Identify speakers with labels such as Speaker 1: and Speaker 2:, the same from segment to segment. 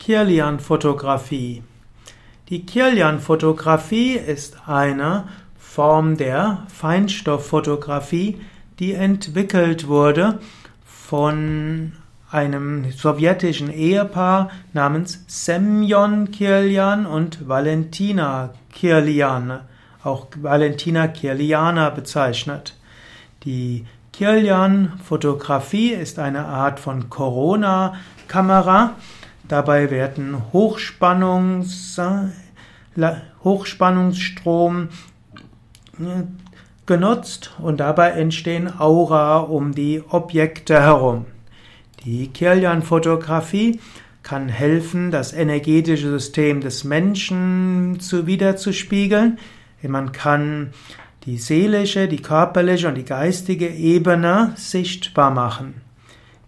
Speaker 1: Kirlian-Fotografie. Die Kirlian-Fotografie ist eine Form der Feinstofffotografie, die entwickelt wurde von einem sowjetischen Ehepaar namens Semyon Kirlian und Valentina Kirlian, auch Valentina Kirliana bezeichnet. Die Kirlian-Fotografie ist eine Art von Corona-Kamera, Dabei werden Hochspannungs, Hochspannungsstrom äh, genutzt und dabei entstehen Aura um die Objekte herum. Die Kirlian-Fotografie kann helfen, das energetische System des Menschen zu wiederzuspiegeln. Man kann die seelische, die körperliche und die geistige Ebene sichtbar machen.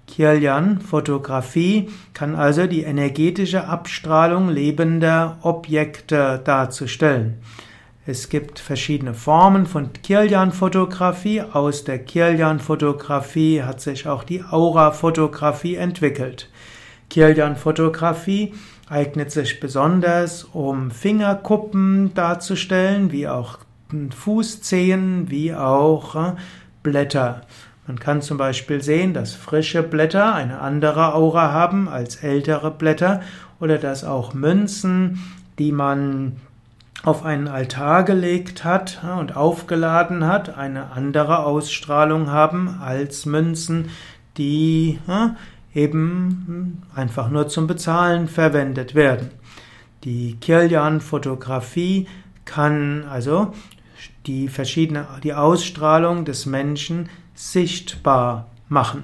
Speaker 1: Kirlian-Fotografie kann also die energetische Abstrahlung lebender Objekte darzustellen. Es gibt verschiedene Formen von Kirlian-Fotografie. Aus der Kirlian-Fotografie hat sich auch die Aura-Fotografie entwickelt. Kirlian-Fotografie eignet sich besonders, um Fingerkuppen darzustellen, wie auch Fußzehen, wie auch äh, Blätter. Man kann zum Beispiel sehen, dass frische Blätter eine andere Aura haben als ältere Blätter oder dass auch Münzen, die man auf einen Altar gelegt hat und aufgeladen hat, eine andere Ausstrahlung haben als Münzen, die eben einfach nur zum Bezahlen verwendet werden. Die Kirlian-Fotografie kann also die verschiedene, die Ausstrahlung des Menschen sichtbar machen.